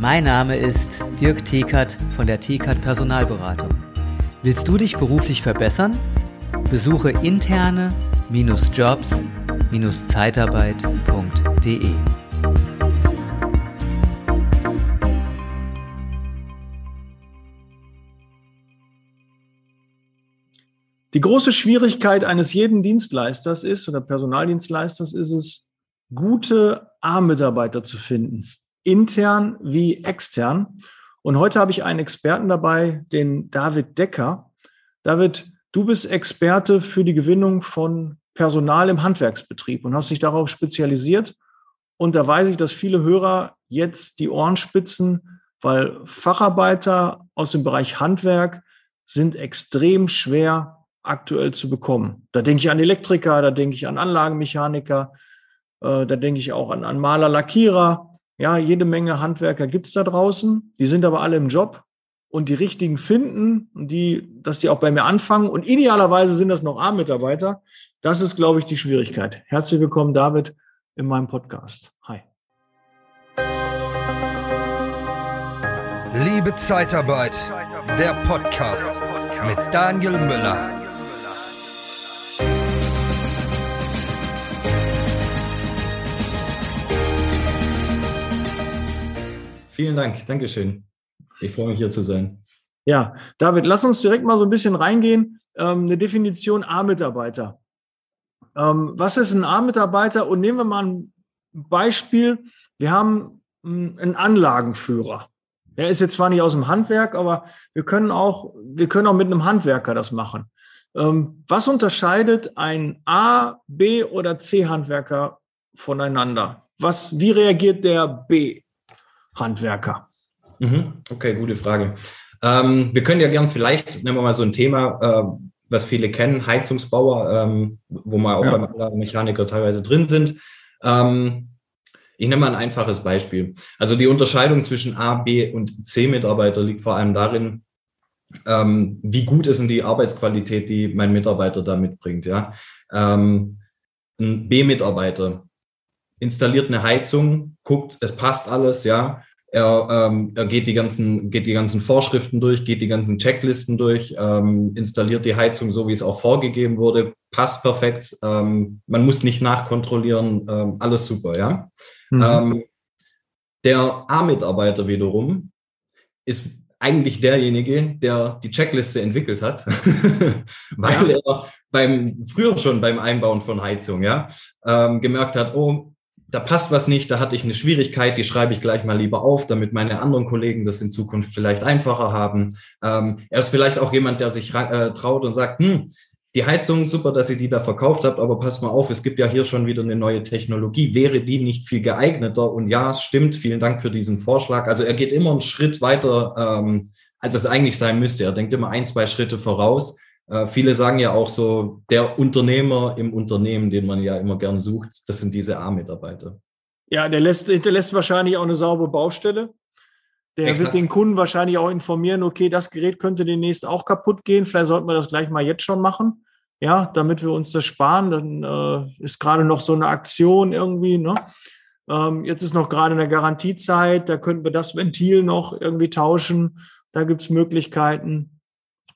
Mein Name ist Dirk Thekert von der Thekert Personalberatung. Willst du dich beruflich verbessern? Besuche interne-jobs-zeitarbeit.de. Die große Schwierigkeit eines jeden Dienstleisters ist oder Personaldienstleisters ist es, gute A-Mitarbeiter zu finden, intern wie extern. Und heute habe ich einen Experten dabei, den David Decker. David, du bist Experte für die Gewinnung von Personal im Handwerksbetrieb und hast dich darauf spezialisiert. Und da weiß ich, dass viele Hörer jetzt die Ohren spitzen, weil Facharbeiter aus dem Bereich Handwerk sind extrem schwer aktuell zu bekommen. Da denke ich an Elektriker, da denke ich an Anlagenmechaniker, äh, da denke ich auch an, an Maler, Lackierer. Ja, jede Menge Handwerker gibt's da draußen. Die sind aber alle im Job und die richtigen finden, die, dass die auch bei mir anfangen. Und idealerweise sind das noch A-Mitarbeiter. Das ist, glaube ich, die Schwierigkeit. Herzlich willkommen, David, in meinem Podcast. Hi. Liebe Zeitarbeit, der Podcast mit Daniel Müller. Vielen Dank, Dankeschön. Ich freue mich hier zu sein. Ja, David, lass uns direkt mal so ein bisschen reingehen. Ähm, eine Definition A-Mitarbeiter. Ähm, was ist ein A-Mitarbeiter? Und nehmen wir mal ein Beispiel. Wir haben einen Anlagenführer. Der ist jetzt zwar nicht aus dem Handwerk, aber wir können auch, wir können auch mit einem Handwerker das machen. Ähm, was unterscheidet ein A, B oder C-Handwerker voneinander? Was, wie reagiert der B? Handwerker? Mhm. Okay, gute Frage. Ähm, wir können ja gern vielleicht, nehmen wir mal so ein Thema, äh, was viele kennen, Heizungsbauer, ähm, wo wir auch ja. beim Mechaniker teilweise drin sind. Ähm, ich nehme mal ein einfaches Beispiel. Also die Unterscheidung zwischen A, B und C-Mitarbeiter liegt vor allem darin, ähm, wie gut ist denn die Arbeitsqualität, die mein Mitarbeiter da mitbringt. Ja? Ähm, ein B-Mitarbeiter installiert eine Heizung, guckt, es passt alles, ja. Er, ähm, er geht, die ganzen, geht die ganzen Vorschriften durch, geht die ganzen Checklisten durch, ähm, installiert die Heizung so, wie es auch vorgegeben wurde, passt perfekt. Ähm, man muss nicht nachkontrollieren, ähm, alles super, ja. Mhm. Ähm, der A-Mitarbeiter wiederum ist eigentlich derjenige, der die Checkliste entwickelt hat, weil er beim früher schon beim Einbauen von Heizung ja ähm, gemerkt hat, oh, da passt was nicht, da hatte ich eine Schwierigkeit, die schreibe ich gleich mal lieber auf, damit meine anderen Kollegen das in Zukunft vielleicht einfacher haben. Ähm, er ist vielleicht auch jemand, der sich äh, traut und sagt, hm, die Heizung, super, dass ihr die da verkauft habt, aber passt mal auf, es gibt ja hier schon wieder eine neue Technologie. Wäre die nicht viel geeigneter? Und ja, es stimmt, vielen Dank für diesen Vorschlag. Also er geht immer einen Schritt weiter, ähm, als es eigentlich sein müsste. Er denkt immer ein, zwei Schritte voraus. Äh, viele sagen ja auch so, der Unternehmer im Unternehmen, den man ja immer gern sucht, das sind diese A-Mitarbeiter. Ja, der lässt, hinterlässt wahrscheinlich auch eine saubere Baustelle. Der Exakt. wird den Kunden wahrscheinlich auch informieren, okay, das Gerät könnte demnächst auch kaputt gehen. Vielleicht sollten wir das gleich mal jetzt schon machen. Ja, damit wir uns das sparen. Dann äh, ist gerade noch so eine Aktion irgendwie. Ne? Ähm, jetzt ist noch gerade eine Garantiezeit. Da könnten wir das Ventil noch irgendwie tauschen. Da gibt es Möglichkeiten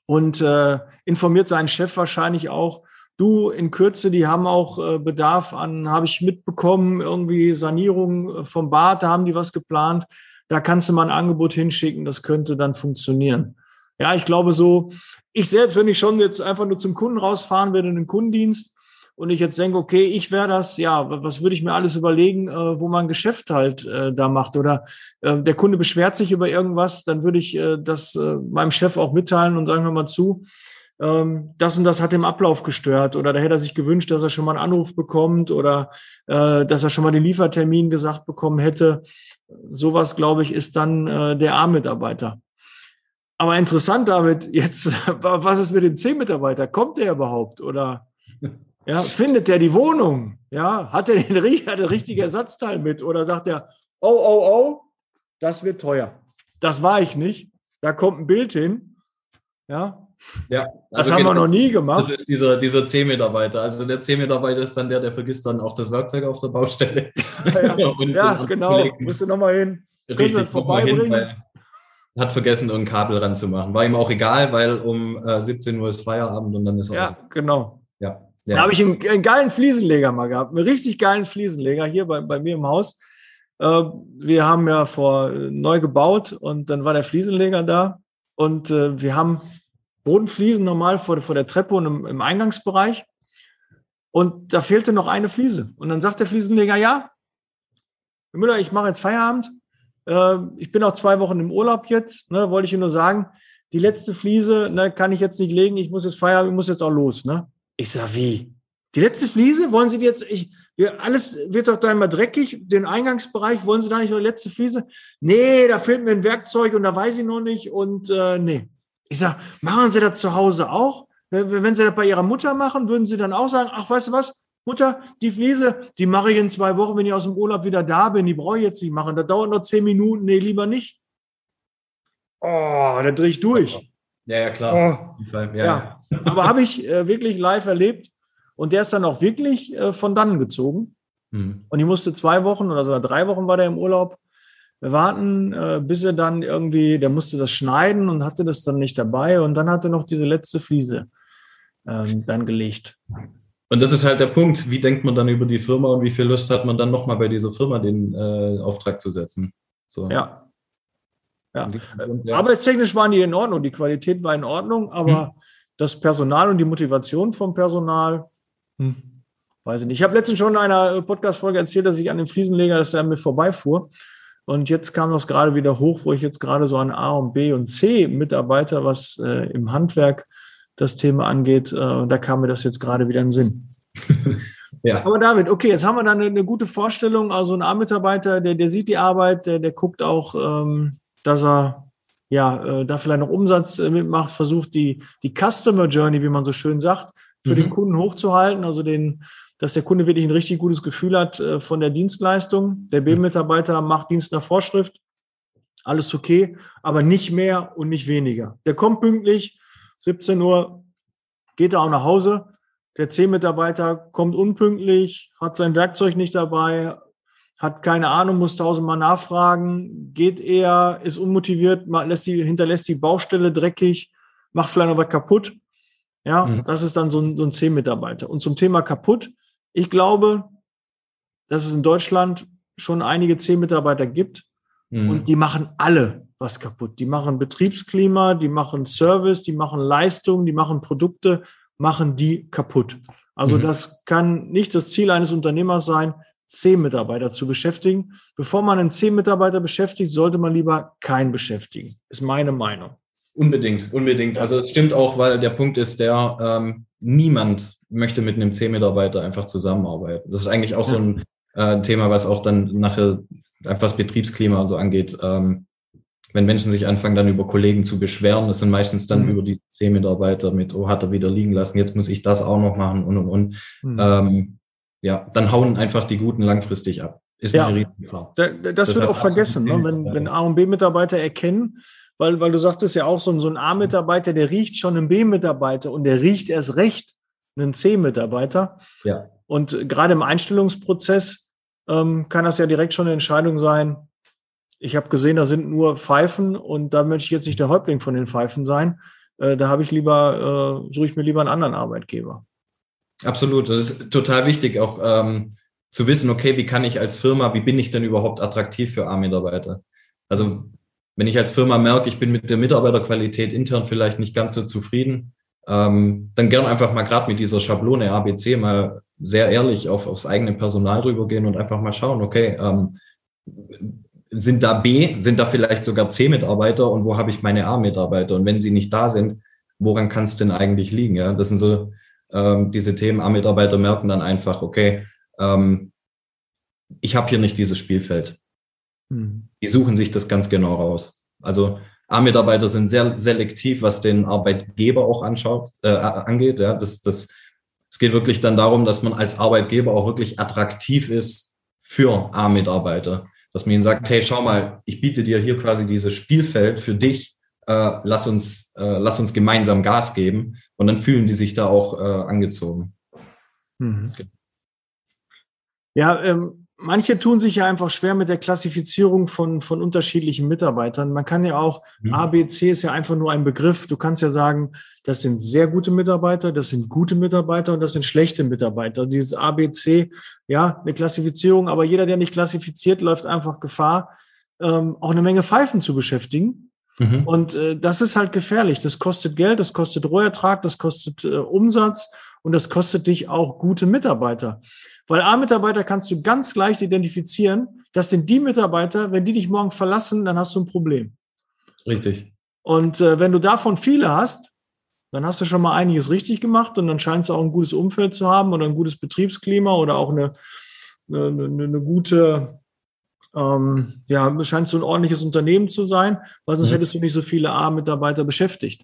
und äh, informiert seinen Chef wahrscheinlich auch, du in Kürze, die haben auch äh, Bedarf an, habe ich mitbekommen, irgendwie Sanierung äh, vom Bad, da haben die was geplant. Da kannst du mal ein Angebot hinschicken, das könnte dann funktionieren. Ja, ich glaube so, ich selbst, wenn ich schon jetzt einfach nur zum Kunden rausfahren werde in den Kundendienst, und ich jetzt denke, okay, ich wäre das, ja, was würde ich mir alles überlegen, äh, wo man Geschäft halt äh, da macht oder äh, der Kunde beschwert sich über irgendwas, dann würde ich äh, das meinem Chef auch mitteilen und sagen wir mal zu, ähm, das und das hat den Ablauf gestört oder da hätte er sich gewünscht, dass er schon mal einen Anruf bekommt oder äh, dass er schon mal den Liefertermin gesagt bekommen hätte. Sowas, glaube ich, ist dann äh, der A-Mitarbeiter. Aber interessant damit jetzt, was ist mit dem C-Mitarbeiter? Kommt der überhaupt oder ja, findet der die Wohnung? Ja, hat er den, hat der richtige Ersatzteil mit? Oder sagt er, oh, oh, oh, das wird teuer. Das war ich nicht. Da kommt ein Bild hin. Ja. Ja, also das haben genau, wir noch nie gemacht. Das ist dieser, dieser C-Mitarbeiter. Also der C-Mitarbeiter ist dann der, der vergisst dann auch das Werkzeug auf der Baustelle. ja, ja genau. Kollegen. Musst du nochmal hin. Richtig, vorbeibringen. Hin, hat vergessen, ein Kabel ranzumachen. War ihm auch egal, weil um äh, 17 Uhr ist Feierabend und dann ist er. Ja, auch. genau. Ja. ja. Da habe ich einen, einen, geilen Fliesenleger mal gehabt, einen richtig geilen Fliesenleger hier bei, bei mir im Haus. Äh, wir haben ja vor äh, neu gebaut und dann war der Fliesenleger da und äh, wir haben Bodenfliesen normal vor, vor der Treppe und im, im Eingangsbereich. Und da fehlte noch eine Fliese. Und dann sagt der Fliesenleger, ja, Müller, ich mache jetzt Feierabend. Äh, ich bin auch zwei Wochen im Urlaub jetzt, ne, wollte ich Ihnen nur sagen. Die letzte Fliese ne, kann ich jetzt nicht legen. Ich muss jetzt Feierabend, ich muss jetzt auch los. Ne? Ich sage, wie? Die letzte Fliese? Wollen Sie die jetzt? Ich, wir, alles wird doch da immer dreckig. Den Eingangsbereich, wollen Sie da nicht noch die letzte Fliese? Nee, da fehlt mir ein Werkzeug und da weiß ich noch nicht. Und äh, nee. Ich sage, machen Sie das zu Hause auch? Wenn Sie das bei Ihrer Mutter machen, würden Sie dann auch sagen, ach, weißt du was? Mutter, die Fliese, die mache ich in zwei Wochen, wenn ich aus dem Urlaub wieder da bin. Die brauche ich jetzt nicht machen. Das dauert noch zehn Minuten. Nee, lieber nicht. Oh, da drehe ich durch. Ja, ja, klar. Oh. Ja, ja. Aber habe ich äh, wirklich live erlebt. Und der ist dann auch wirklich äh, von dann gezogen. Mhm. Und ich musste zwei Wochen oder sogar drei Wochen war der im Urlaub warten, äh, bis er dann irgendwie, der musste das schneiden und hatte das dann nicht dabei. Und dann hatte noch diese letzte Fliese ähm, dann gelegt. Und das ist halt der Punkt, wie denkt man dann über die Firma und wie viel Lust hat man dann nochmal bei dieser Firma den äh, Auftrag zu setzen. So. Ja. Ja. ja. Arbeitstechnisch waren die in Ordnung, die Qualität war in Ordnung, aber hm. das Personal und die Motivation vom Personal, hm, weiß ich nicht. Ich habe letztens schon in einer Podcast-Folge erzählt, dass ich an dem Fliesenleger, dass er mir vorbeifuhr. Und jetzt kam das gerade wieder hoch, wo ich jetzt gerade so an A und B und C Mitarbeiter, was äh, im Handwerk das Thema angeht, äh, da kam mir das jetzt gerade wieder in den Sinn. ja. Aber David, okay, jetzt haben wir dann eine, eine gute Vorstellung. Also ein A-Mitarbeiter, der, der sieht die Arbeit, der, der guckt auch, ähm, dass er ja äh, da vielleicht noch Umsatz äh, mitmacht, versucht die, die Customer Journey, wie man so schön sagt, für mhm. den Kunden hochzuhalten, also den, dass der Kunde wirklich ein richtig gutes Gefühl hat äh, von der Dienstleistung. Der B-Mitarbeiter macht Dienst nach Vorschrift, alles okay, aber nicht mehr und nicht weniger. Der kommt pünktlich, 17 Uhr geht er auch nach Hause. Der C-Mitarbeiter kommt unpünktlich, hat sein Werkzeug nicht dabei, hat keine Ahnung, muss tausendmal nachfragen, geht eher, ist unmotiviert, lässt die, hinterlässt die Baustelle dreckig, macht vielleicht noch was kaputt. Ja, mhm. das ist dann so ein, so ein C-Mitarbeiter. Und zum Thema kaputt, ich glaube, dass es in Deutschland schon einige C-Mitarbeiter gibt mhm. und die machen alle was kaputt. Die machen Betriebsklima, die machen Service, die machen Leistung, die machen Produkte, machen die kaputt. Also mhm. das kann nicht das Ziel eines Unternehmers sein, zehn Mitarbeiter zu beschäftigen. Bevor man einen zehn Mitarbeiter beschäftigt, sollte man lieber keinen beschäftigen. Ist meine Meinung. Unbedingt, unbedingt. Also es stimmt auch, weil der Punkt ist der, ähm, niemand möchte mit einem zehn Mitarbeiter einfach zusammenarbeiten. Das ist eigentlich auch so ein äh, Thema, was auch dann nachher einfach das Betriebsklima und so angeht. Ähm, wenn Menschen sich anfangen, dann über Kollegen zu beschweren, das sind meistens dann mhm. über die zehn Mitarbeiter mit, oh, hat er wieder liegen lassen, jetzt muss ich das auch noch machen und und und. Mhm. Ähm, ja, dann hauen einfach die Guten langfristig ab. Ist ja, klar. Da, das, das wird auch vergessen, ne? wenn, wenn A und B-Mitarbeiter erkennen, weil, weil du sagtest ja auch, so, so ein A-Mitarbeiter, der riecht schon einen B-Mitarbeiter und der riecht erst recht einen C-Mitarbeiter. Ja. Und gerade im Einstellungsprozess ähm, kann das ja direkt schon eine Entscheidung sein, ich habe gesehen, da sind nur Pfeifen und da möchte ich jetzt nicht der Häuptling von den Pfeifen sein. Äh, da habe ich lieber, äh, suche ich mir lieber einen anderen Arbeitgeber. Absolut, das ist total wichtig, auch ähm, zu wissen, okay, wie kann ich als Firma, wie bin ich denn überhaupt attraktiv für A-Mitarbeiter? Also wenn ich als Firma merke, ich bin mit der Mitarbeiterqualität intern vielleicht nicht ganz so zufrieden, ähm, dann gern einfach mal gerade mit dieser Schablone ABC mal sehr ehrlich auf, aufs eigene Personal drüber gehen und einfach mal schauen, okay, ähm, sind da B, sind da vielleicht sogar C-Mitarbeiter und wo habe ich meine A-Mitarbeiter? Und wenn sie nicht da sind, woran kann es denn eigentlich liegen? Ja, das sind so ähm, diese Themen. A-Mitarbeiter merken dann einfach, okay, ähm, ich habe hier nicht dieses Spielfeld. Hm. Die suchen sich das ganz genau raus. Also A-Mitarbeiter sind sehr selektiv, was den Arbeitgeber auch anschaut, äh, angeht. Ja, das, das, es geht wirklich dann darum, dass man als Arbeitgeber auch wirklich attraktiv ist für A-Mitarbeiter dass man ihnen sagt, hey, schau mal, ich biete dir hier quasi dieses Spielfeld für dich, äh, lass uns, äh, lass uns gemeinsam Gas geben und dann fühlen die sich da auch äh, angezogen. Mhm. Ja, ähm, manche tun sich ja einfach schwer mit der Klassifizierung von, von unterschiedlichen Mitarbeitern. Man kann ja auch, mhm. A, B, C ist ja einfach nur ein Begriff. Du kannst ja sagen, das sind sehr gute Mitarbeiter, das sind gute Mitarbeiter und das sind schlechte Mitarbeiter. Dieses A, B, C, ja, eine Klassifizierung, aber jeder, der nicht klassifiziert, läuft einfach Gefahr, ähm, auch eine Menge Pfeifen zu beschäftigen. Mhm. Und äh, das ist halt gefährlich. Das kostet Geld, das kostet Rohertrag, das kostet äh, Umsatz und das kostet dich auch gute Mitarbeiter. Weil A-Mitarbeiter kannst du ganz leicht identifizieren. Das sind die Mitarbeiter, wenn die dich morgen verlassen, dann hast du ein Problem. Richtig. Und äh, wenn du davon viele hast, dann hast du schon mal einiges richtig gemacht und dann scheinst du auch ein gutes Umfeld zu haben oder ein gutes Betriebsklima oder auch eine, eine, eine, gute, ähm, ja, scheinst du ein ordentliches Unternehmen zu sein, weil sonst mhm. hättest du nicht so viele A-Mitarbeiter beschäftigt.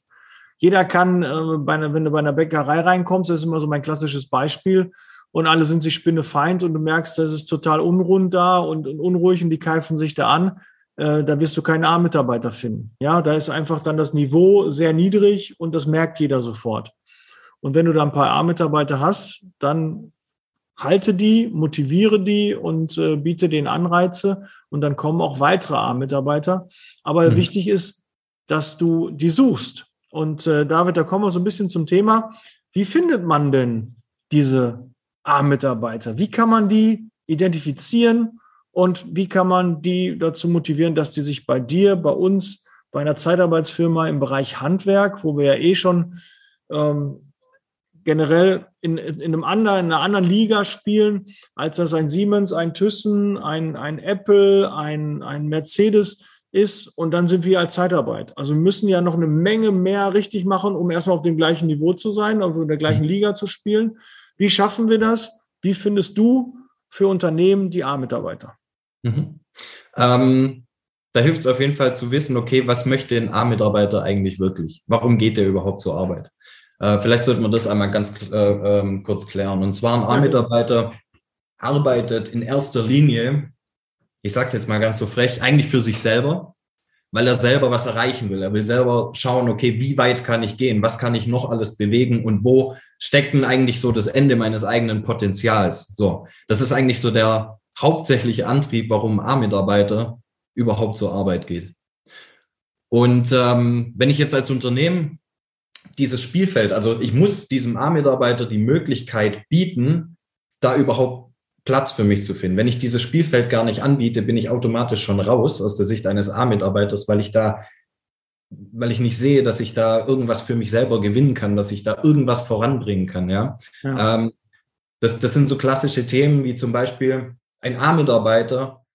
Jeder kann, äh, bei einer, wenn du bei einer Bäckerei reinkommst, das ist immer so mein klassisches Beispiel, und alle sind sich spinnefeind und du merkst, das ist total unrund da und, und unruhig und die keifen sich da an, äh, da wirst du keinen A-Mitarbeiter finden. Ja, da ist einfach dann das Niveau sehr niedrig und das merkt jeder sofort. Und wenn du da ein paar A-Mitarbeiter hast, dann halte die, motiviere die und äh, biete den Anreize und dann kommen auch weitere A-Mitarbeiter. Aber mhm. wichtig ist, dass du die suchst. Und äh, David, da kommen wir so ein bisschen zum Thema. Wie findet man denn diese A-Mitarbeiter? Wie kann man die identifizieren und wie kann man die dazu motivieren, dass die sich bei dir, bei uns, bei einer Zeitarbeitsfirma im Bereich Handwerk, wo wir ja eh schon ähm, generell in, in, einem anderen, in einer anderen Liga spielen, als das ein Siemens, ein Thyssen, ein, ein Apple, ein, ein Mercedes ist. Und dann sind wir als Zeitarbeit. Also wir müssen ja noch eine Menge mehr richtig machen, um erstmal auf dem gleichen Niveau zu sein, also in der gleichen Liga zu spielen. Wie schaffen wir das? Wie findest du für Unternehmen die A-Mitarbeiter? Mhm. Ähm, da hilft es auf jeden Fall zu wissen, okay, was möchte ein A-Mitarbeiter eigentlich wirklich? Warum geht er überhaupt zur Arbeit? Äh, vielleicht sollte man das einmal ganz äh, ähm, kurz klären. Und zwar ein A-Mitarbeiter arbeitet in erster Linie, ich sage es jetzt mal ganz so frech, eigentlich für sich selber weil er selber was erreichen will. Er will selber schauen, okay, wie weit kann ich gehen? Was kann ich noch alles bewegen? Und wo steckt denn eigentlich so das Ende meines eigenen Potenzials? So, das ist eigentlich so der hauptsächliche Antrieb, warum A-Mitarbeiter überhaupt zur Arbeit geht. Und ähm, wenn ich jetzt als Unternehmen dieses Spielfeld, also ich muss diesem A-Mitarbeiter die Möglichkeit bieten, da überhaupt Platz für mich zu finden. Wenn ich dieses Spielfeld gar nicht anbiete, bin ich automatisch schon raus aus der Sicht eines A-Mitarbeiters, weil ich da, weil ich nicht sehe, dass ich da irgendwas für mich selber gewinnen kann, dass ich da irgendwas voranbringen kann. Ja, ja. Ähm, das, das sind so klassische Themen wie zum Beispiel ein A-Mitarbeiter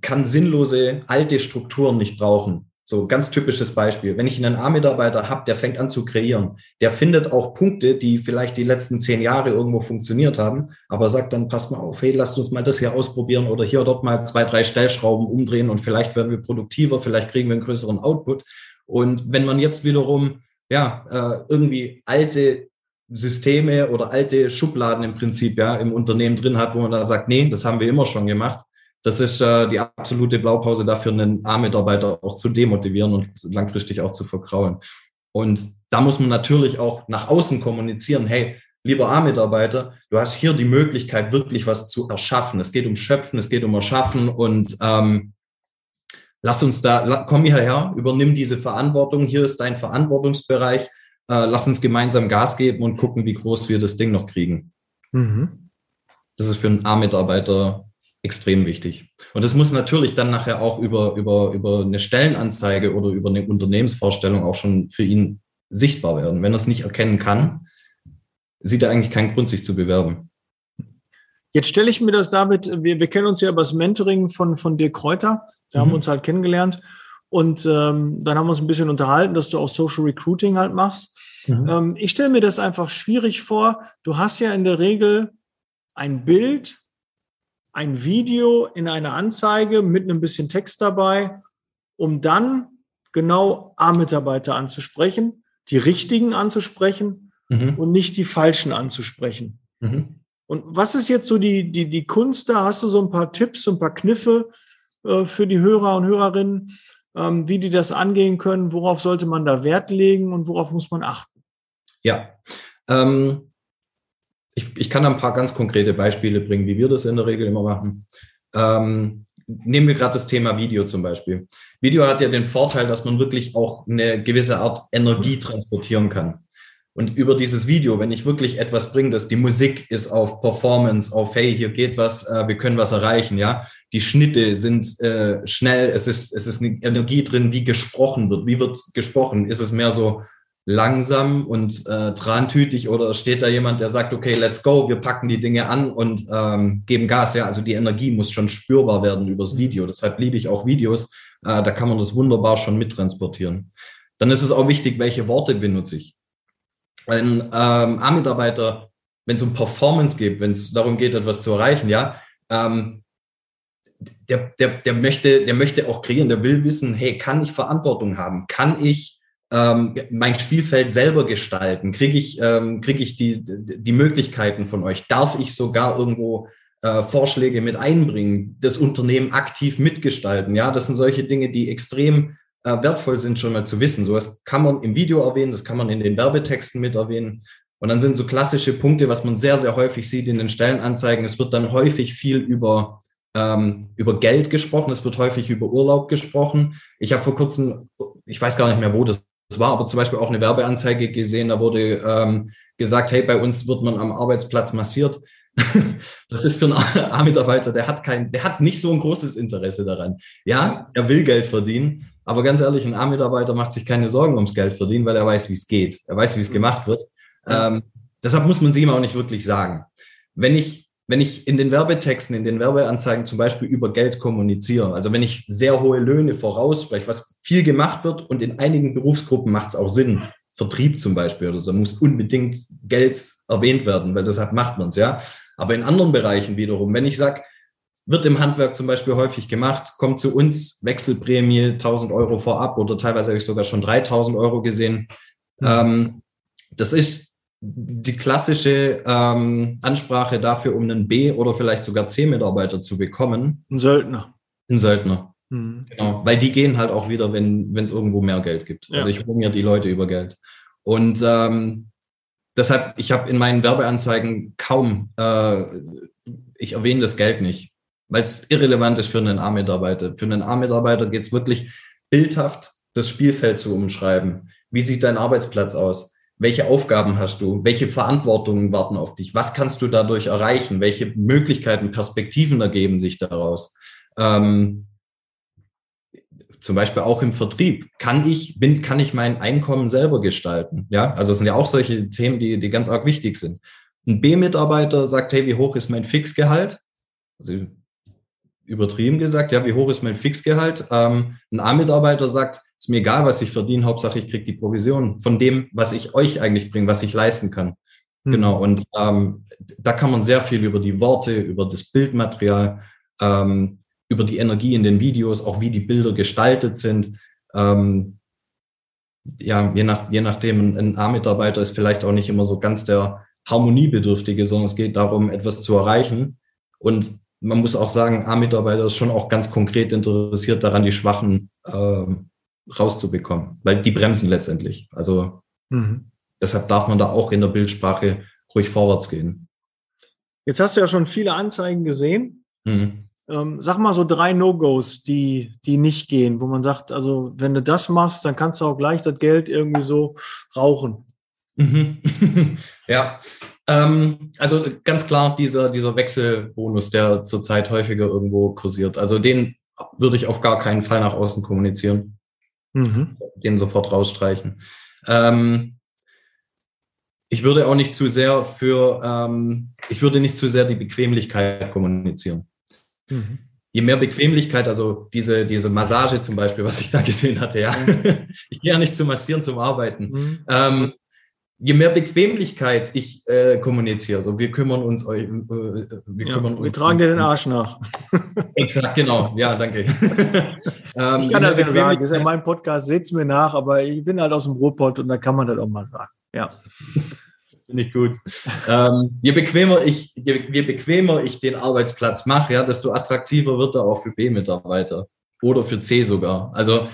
kann sinnlose alte Strukturen nicht brauchen. So ganz typisches Beispiel. Wenn ich einen A-Mitarbeiter habe, der fängt an zu kreieren, der findet auch Punkte, die vielleicht die letzten zehn Jahre irgendwo funktioniert haben, aber sagt dann, pass mal auf, hey, lasst uns mal das hier ausprobieren oder hier dort mal zwei, drei Stellschrauben umdrehen und vielleicht werden wir produktiver, vielleicht kriegen wir einen größeren Output. Und wenn man jetzt wiederum, ja, äh, irgendwie alte Systeme oder alte Schubladen im Prinzip ja im Unternehmen drin hat, wo man da sagt, nee, das haben wir immer schon gemacht, das ist äh, die absolute Blaupause dafür, einen A-Mitarbeiter auch zu demotivieren und langfristig auch zu vergrauen. Und da muss man natürlich auch nach außen kommunizieren, hey, lieber A-Mitarbeiter, du hast hier die Möglichkeit, wirklich was zu erschaffen. Es geht um Schöpfen, es geht um Erschaffen und ähm, lass uns da, komm hierher, übernimm diese Verantwortung, hier ist dein Verantwortungsbereich, äh, lass uns gemeinsam Gas geben und gucken, wie groß wir das Ding noch kriegen. Mhm. Das ist für einen A-Mitarbeiter extrem wichtig. Und das muss natürlich dann nachher auch über, über, über eine Stellenanzeige oder über eine Unternehmensvorstellung auch schon für ihn sichtbar werden. Wenn er es nicht erkennen kann, sieht er eigentlich keinen Grund, sich zu bewerben. Jetzt stelle ich mir das, David, wir, wir kennen uns ja über das Mentoring von, von Dirk Kräuter. Da mhm. haben wir uns halt kennengelernt. Und ähm, dann haben wir uns ein bisschen unterhalten, dass du auch Social Recruiting halt machst. Mhm. Ähm, ich stelle mir das einfach schwierig vor. Du hast ja in der Regel ein Bild ein Video in einer Anzeige mit einem bisschen Text dabei, um dann genau A-Mitarbeiter anzusprechen, die richtigen anzusprechen mhm. und nicht die falschen anzusprechen. Mhm. Und was ist jetzt so die, die, die Kunst da? Hast du so ein paar Tipps, so ein paar Kniffe äh, für die Hörer und Hörerinnen, ähm, wie die das angehen können? Worauf sollte man da Wert legen und worauf muss man achten? Ja, ähm, ich, ich kann ein paar ganz konkrete Beispiele bringen, wie wir das in der Regel immer machen. Ähm, nehmen wir gerade das Thema Video zum Beispiel. Video hat ja den Vorteil, dass man wirklich auch eine gewisse Art Energie transportieren kann. Und über dieses Video, wenn ich wirklich etwas bringe, dass die Musik ist auf Performance, auf hey, hier geht was, äh, wir können was erreichen, ja. Die Schnitte sind äh, schnell, es ist, es ist eine Energie drin, wie gesprochen wird. Wie wird gesprochen? Ist es mehr so langsam und äh, trantütig oder steht da jemand, der sagt, okay, let's go, wir packen die Dinge an und ähm, geben Gas, ja. Also die Energie muss schon spürbar werden übers Video. Deshalb liebe ich auch Videos. Äh, da kann man das wunderbar schon mittransportieren. Dann ist es auch wichtig, welche Worte benutze ich ein ähm, A-Mitarbeiter, wenn es um Performance geht, wenn es darum geht, etwas zu erreichen, ja, ähm, der, der, der, möchte, der möchte auch kreieren, der will wissen, hey, kann ich Verantwortung haben? Kann ich ähm, mein Spielfeld selber gestalten? Kriege ich, ähm, krieg ich die, die Möglichkeiten von euch? Darf ich sogar irgendwo äh, Vorschläge mit einbringen, das Unternehmen aktiv mitgestalten? Ja, das sind solche Dinge, die extrem äh, wertvoll sind, schon mal zu wissen. So was kann man im Video erwähnen, das kann man in den Werbetexten mit erwähnen. Und dann sind so klassische Punkte, was man sehr, sehr häufig sieht in den Stellenanzeigen. Es wird dann häufig viel über, ähm, über Geld gesprochen, es wird häufig über Urlaub gesprochen. Ich habe vor kurzem, ich weiß gar nicht mehr, wo das war, aber zum Beispiel auch eine Werbeanzeige gesehen, da wurde ähm, gesagt, hey, bei uns wird man am Arbeitsplatz massiert. das ist für einen A-Mitarbeiter, der hat kein, der hat nicht so ein großes Interesse daran. Ja, er will Geld verdienen, aber ganz ehrlich, ein A-Mitarbeiter macht sich keine Sorgen ums Geld verdienen, weil er weiß, wie es geht. Er weiß, wie es mhm. gemacht wird. Ähm, deshalb muss man sie ihm auch nicht wirklich sagen. Wenn ich, wenn ich in den Werbetexten, in den Werbeanzeigen zum Beispiel über Geld kommuniziere, also wenn ich sehr hohe Löhne vorausspreche, was viel gemacht wird und in einigen Berufsgruppen macht es auch Sinn, Vertrieb zum Beispiel oder so, muss unbedingt Geld erwähnt werden, weil deshalb macht man es, ja. Aber in anderen Bereichen wiederum, wenn ich sage, wird im Handwerk zum Beispiel häufig gemacht, kommt zu uns Wechselprämie 1000 Euro vorab oder teilweise habe ich sogar schon 3000 Euro gesehen. Mhm. Ähm, das ist die klassische ähm, Ansprache dafür, um einen B- oder vielleicht sogar C-Mitarbeiter zu bekommen. Ein Söldner. Ein Söldner. Mhm. Genau, weil die gehen halt auch wieder, wenn es irgendwo mehr Geld gibt. Ja. Also ich hole mir die Leute über Geld. Und ähm, deshalb, ich habe in meinen Werbeanzeigen kaum, äh, ich erwähne das Geld nicht weil es irrelevant ist für einen A-Mitarbeiter. Für einen A-Mitarbeiter geht es wirklich bildhaft, das Spielfeld zu umschreiben. Wie sieht dein Arbeitsplatz aus? Welche Aufgaben hast du? Welche Verantwortungen warten auf dich? Was kannst du dadurch erreichen? Welche Möglichkeiten, Perspektiven ergeben sich daraus? Ähm, zum Beispiel auch im Vertrieb. Kann ich, bin, kann ich mein Einkommen selber gestalten? Ja, also es sind ja auch solche Themen, die, die ganz arg wichtig sind. Ein B-Mitarbeiter sagt, hey, wie hoch ist mein Fixgehalt? Also übertrieben gesagt, ja, wie hoch ist mein Fixgehalt? Ähm, ein A-Mitarbeiter sagt, ist mir egal, was ich verdiene, Hauptsache ich kriege die Provision von dem, was ich euch eigentlich bringe, was ich leisten kann. Mhm. Genau, und ähm, da kann man sehr viel über die Worte, über das Bildmaterial, ähm, über die Energie in den Videos, auch wie die Bilder gestaltet sind. Ähm, ja, je, nach, je nachdem, ein A-Mitarbeiter ist vielleicht auch nicht immer so ganz der Harmoniebedürftige, sondern es geht darum, etwas zu erreichen. Und man muss auch sagen, A-Mitarbeiter ist schon auch ganz konkret interessiert daran, die Schwachen äh, rauszubekommen, weil die bremsen letztendlich. Also mhm. deshalb darf man da auch in der Bildsprache ruhig vorwärts gehen. Jetzt hast du ja schon viele Anzeigen gesehen. Mhm. Ähm, sag mal so drei No-Gos, die, die nicht gehen, wo man sagt, also wenn du das machst, dann kannst du auch gleich das Geld irgendwie so rauchen. Mhm. ja, ähm, also ganz klar dieser, dieser Wechselbonus, der zurzeit häufiger irgendwo kursiert. Also den würde ich auf gar keinen Fall nach außen kommunizieren. Mhm. Den sofort rausstreichen. Ähm, ich würde auch nicht zu sehr für, ähm, ich würde nicht zu sehr die Bequemlichkeit kommunizieren. Mhm. Je mehr Bequemlichkeit, also diese, diese Massage zum Beispiel, was ich da gesehen hatte, ja. Mhm. ich gehe ja nicht zu massieren, zum Arbeiten. Mhm. Ähm, je mehr Bequemlichkeit ich äh, kommuniziere, so wir kümmern uns, äh, wir, ja, kümmern wir tragen dir den Arsch nach. Exakt, genau. Ja, danke. ähm, ich kann das ja sagen, ist ja mein Podcast, seht's mir nach, aber ich bin halt aus dem Ruhrpott und da kann man das auch mal sagen. Ja. Finde ich gut. Ähm, je bequemer ich, je, je bequemer ich den Arbeitsplatz mache, ja, desto attraktiver wird er auch für B-Mitarbeiter oder für C sogar. Also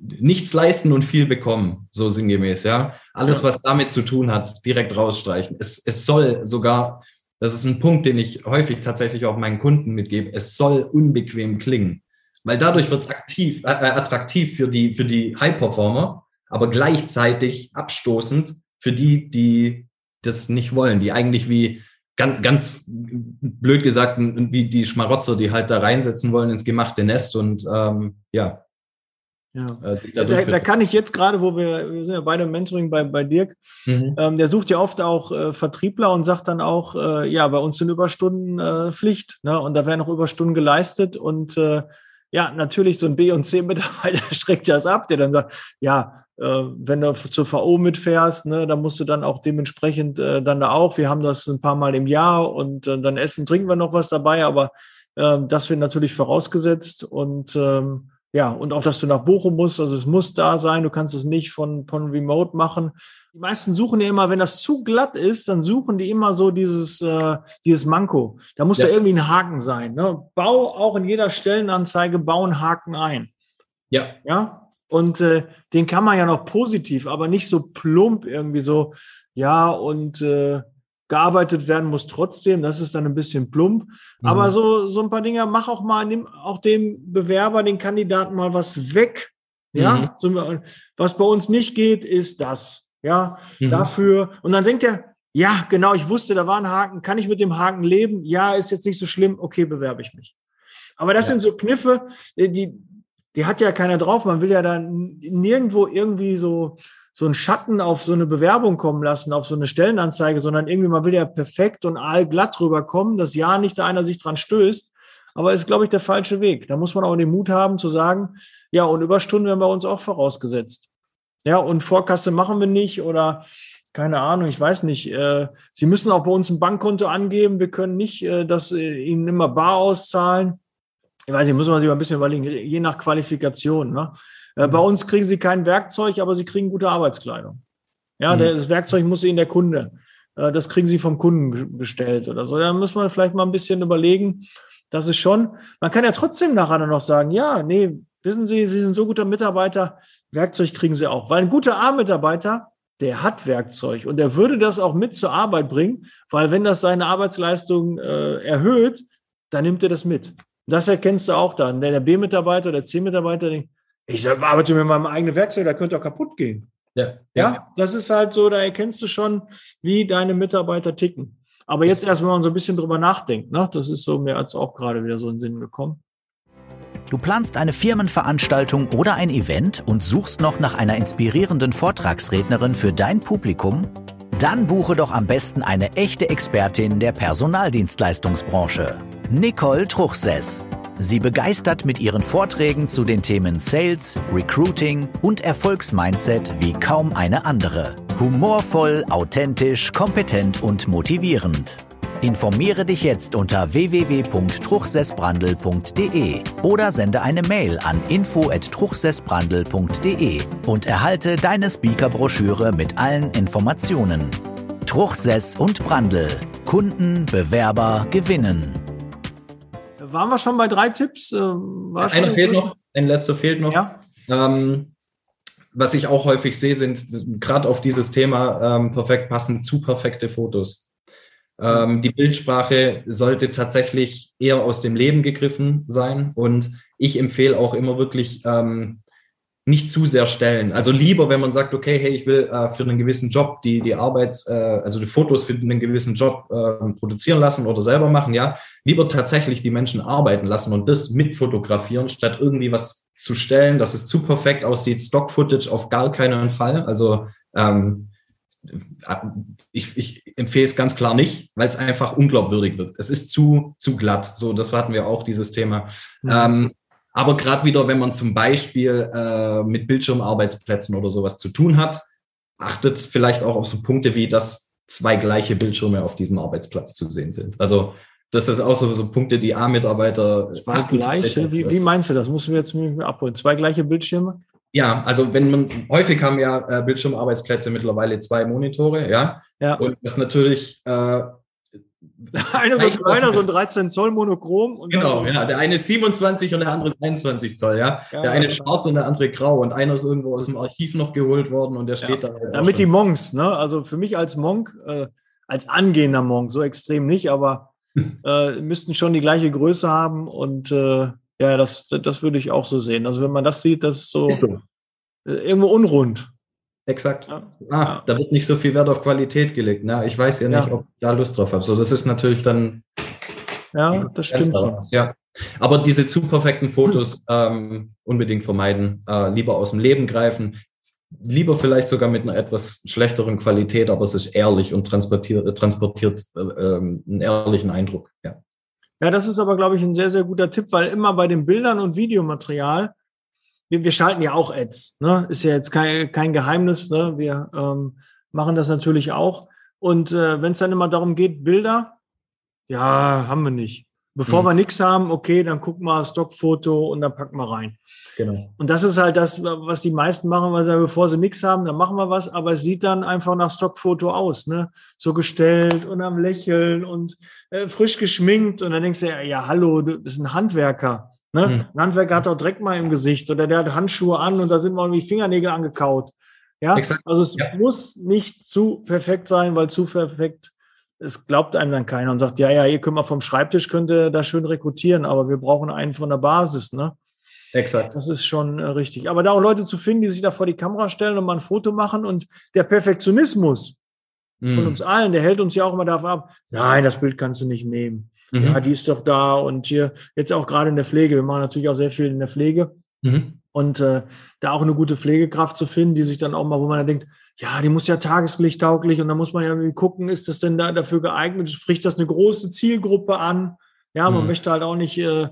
nichts leisten und viel bekommen, so sinngemäß, ja. Alles, was damit zu tun hat, direkt rausstreichen. Es, es soll sogar, das ist ein Punkt, den ich häufig tatsächlich auch meinen Kunden mitgebe, es soll unbequem klingen. Weil dadurch wird es aktiv, äh, äh, attraktiv für die, für die High-Performer, aber gleichzeitig abstoßend für die, die das nicht wollen, die eigentlich wie ganz, ganz blöd gesagt, wie die Schmarotzer, die halt da reinsetzen wollen ins gemachte Nest und ähm, ja. Ja. Äh, da, da, kann ich jetzt gerade, wo wir, wir sind ja beide im Mentoring bei, bei Dirk, mhm. ähm, der sucht ja oft auch äh, Vertriebler und sagt dann auch, äh, ja, bei uns sind Überstunden äh, Pflicht, ne? Und da werden auch Überstunden geleistet und äh, ja, natürlich so ein B- und C-Mitarbeiter streckt das ab, der dann sagt, ja, äh, wenn du zur VO mitfährst, ne, dann musst du dann auch dementsprechend äh, dann da auch. Wir haben das ein paar Mal im Jahr und äh, dann essen, trinken wir noch was dabei, aber äh, das wird natürlich vorausgesetzt und ähm, ja, und auch, dass du nach Bochum musst, also es muss da sein, du kannst es nicht von, von Remote machen. Die meisten suchen ja immer, wenn das zu glatt ist, dann suchen die immer so dieses, äh, dieses Manko. Da muss ja. da irgendwie ein Haken sein. Ne? Bau auch in jeder Stellenanzeige, bau einen Haken ein. Ja. Ja. Und äh, den kann man ja noch positiv, aber nicht so plump irgendwie so, ja, und äh, gearbeitet werden muss trotzdem. Das ist dann ein bisschen plump. Mhm. Aber so, so ein paar Dinge, mach auch mal, nimm auch dem Bewerber, den Kandidaten mal was weg. Ja, mhm. was bei uns nicht geht, ist das. Ja, mhm. dafür. Und dann denkt er, ja, genau, ich wusste, da war ein Haken. Kann ich mit dem Haken leben? Ja, ist jetzt nicht so schlimm. Okay, bewerbe ich mich. Aber das ja. sind so Kniffe, die, die hat ja keiner drauf. Man will ja dann nirgendwo irgendwie so, so einen Schatten auf so eine Bewerbung kommen lassen, auf so eine Stellenanzeige, sondern irgendwie, man will ja perfekt und allglatt rüberkommen, dass ja nicht da einer sich dran stößt. Aber ist, glaube ich, der falsche Weg. Da muss man auch den Mut haben zu sagen, ja, und Überstunden werden bei uns auch vorausgesetzt. Ja, und Vorkasse machen wir nicht oder keine Ahnung, ich weiß nicht. Äh, Sie müssen auch bei uns ein Bankkonto angeben. Wir können nicht äh, das äh, Ihnen immer bar auszahlen. Ich weiß nicht, muss man sich mal ein bisschen überlegen, je nach Qualifikation. Ne? Äh, bei mhm. uns kriegen sie kein Werkzeug, aber sie kriegen gute Arbeitskleidung. Ja, mhm. das Werkzeug muss ihnen der Kunde. Äh, das kriegen sie vom Kunden gestellt oder so. Da muss man vielleicht mal ein bisschen überlegen. Das ist schon, man kann ja trotzdem nachher noch sagen, ja, nee, wissen Sie, Sie sind so guter Mitarbeiter, Werkzeug kriegen Sie auch. Weil ein guter A-Mitarbeiter, der hat Werkzeug und der würde das auch mit zur Arbeit bringen, weil wenn das seine Arbeitsleistung äh, erhöht, dann nimmt er das mit. Das erkennst du auch dann. Der B-Mitarbeiter, der C-Mitarbeiter denkt, ich arbeite mit meinem eigenen Werkzeug, da könnte auch kaputt gehen. Ja, ja. ja, das ist halt so, da erkennst du schon, wie deine Mitarbeiter ticken. Aber jetzt erst, wenn man so ein bisschen drüber nachdenkt, ne? das ist so mir als auch gerade wieder so in den Sinn gekommen. Du planst eine Firmenveranstaltung oder ein Event und suchst noch nach einer inspirierenden Vortragsrednerin für dein Publikum? Dann buche doch am besten eine echte Expertin der Personaldienstleistungsbranche, Nicole Truchsess. Sie begeistert mit ihren Vorträgen zu den Themen Sales, Recruiting und Erfolgsmindset wie kaum eine andere. Humorvoll, authentisch, kompetent und motivierend. Informiere dich jetzt unter www.truchsessbrandel.de oder sende eine Mail an info@truchsessbrandel.de und erhalte deine Speakerbroschüre mit allen Informationen. Truchsess und Brandel. Kunden, Bewerber gewinnen waren wir schon bei drei Tipps? Äh, war Einer fehlt noch, ein letzter fehlt noch. Ja. Ähm, was ich auch häufig sehe, sind gerade auf dieses Thema ähm, perfekt passend zu perfekte Fotos. Ähm, die Bildsprache sollte tatsächlich eher aus dem Leben gegriffen sein und ich empfehle auch immer wirklich ähm, nicht zu sehr stellen. Also lieber, wenn man sagt, okay, hey, ich will äh, für einen gewissen Job die, die Arbeits-, äh, also die Fotos für einen gewissen Job äh, produzieren lassen oder selber machen, ja, lieber tatsächlich die Menschen arbeiten lassen und das mit fotografieren, statt irgendwie was zu stellen, dass es zu perfekt aussieht. Stock-Footage auf gar keinen Fall. Also ähm, ich, ich empfehle es ganz klar nicht, weil es einfach unglaubwürdig wird. Es ist zu, zu glatt. So, das hatten wir auch, dieses Thema. Mhm. Ähm, aber gerade wieder, wenn man zum Beispiel äh, mit Bildschirmarbeitsplätzen oder sowas zu tun hat, achtet vielleicht auch auf so Punkte wie, dass zwei gleiche Bildschirme auf diesem Arbeitsplatz zu sehen sind. Also das ist auch so, so Punkte, die A-Mitarbeiter. Zwei gleiche? Wie, wie, meinst du das? Musst du jetzt abholen? Zwei gleiche Bildschirme? Ja, also wenn man häufig haben ja äh, Bildschirmarbeitsplätze mittlerweile zwei Monitore, ja. ja. Und das natürlich äh, einer so ein kleiner, so ein 13 Zoll Monochrom. genau, ja. Der eine ist 27 und der andere ist 21 Zoll, ja. ja der eine ja. schwarz und der andere grau und einer ist irgendwo aus dem Archiv noch geholt worden und der steht ja. da. Halt Damit die Monks, ne? Also für mich als Monk, äh, als angehender Monk, so extrem nicht, aber äh, müssten schon die gleiche Größe haben und äh, ja, das, das würde ich auch so sehen. Also wenn man das sieht, das ist so äh, irgendwo unrund. Exakt. Ja. Ah, da wird nicht so viel Wert auf Qualität gelegt. Na, ich weiß ja nicht, ja. ob ich da Lust drauf habe. So, das ist natürlich dann. Ja, das stimmt. Ja. Aber diese zu perfekten Fotos ähm, unbedingt vermeiden. Äh, lieber aus dem Leben greifen. Lieber vielleicht sogar mit einer etwas schlechteren Qualität, aber es ist ehrlich und transportiert, transportiert äh, ähm, einen ehrlichen Eindruck. Ja. ja, das ist aber, glaube ich, ein sehr, sehr guter Tipp, weil immer bei den Bildern und Videomaterial wir, wir schalten ja auch Ads. Ne? Ist ja jetzt kein, kein Geheimnis. Ne? Wir ähm, machen das natürlich auch. Und äh, wenn es dann immer darum geht, Bilder, ja, haben wir nicht. Bevor mhm. wir nichts haben, okay, dann guck mal Stockfoto und dann packen wir rein. Genau. Und das ist halt das, was die meisten machen, weil sie, bevor sie nichts haben, dann machen wir was, aber es sieht dann einfach nach Stockfoto aus, ne? So gestellt und am Lächeln und äh, frisch geschminkt und dann denkst du, ja, ja hallo, du bist ein Handwerker. Ne? Hm. Ein Handwerker hat auch Dreck mal im Gesicht oder der hat Handschuhe an und da sind mal irgendwie Fingernägel angekaut. Ja, Exakt. also es ja. muss nicht zu perfekt sein, weil zu perfekt, es glaubt einem dann keiner und sagt, ja, ja, ihr könnt mal vom Schreibtisch, könnt ihr da schön rekrutieren, aber wir brauchen einen von der Basis, ne? Exakt. Das ist schon äh, richtig. Aber da auch Leute zu finden, die sich da vor die Kamera stellen und mal ein Foto machen und der Perfektionismus mm. von uns allen, der hält uns ja auch immer davon ab, nein, das Bild kannst du nicht nehmen. Mhm. Ja, die ist doch da und hier jetzt auch gerade in der Pflege. Wir machen natürlich auch sehr viel in der Pflege. Mhm. Und äh, da auch eine gute Pflegekraft zu finden, die sich dann auch mal, wo man dann denkt, ja, die muss ja tageslichttauglich und da muss man ja irgendwie gucken, ist das denn da dafür geeignet? Spricht das eine große Zielgruppe an? Ja, man mhm. möchte halt auch nicht, äh, äh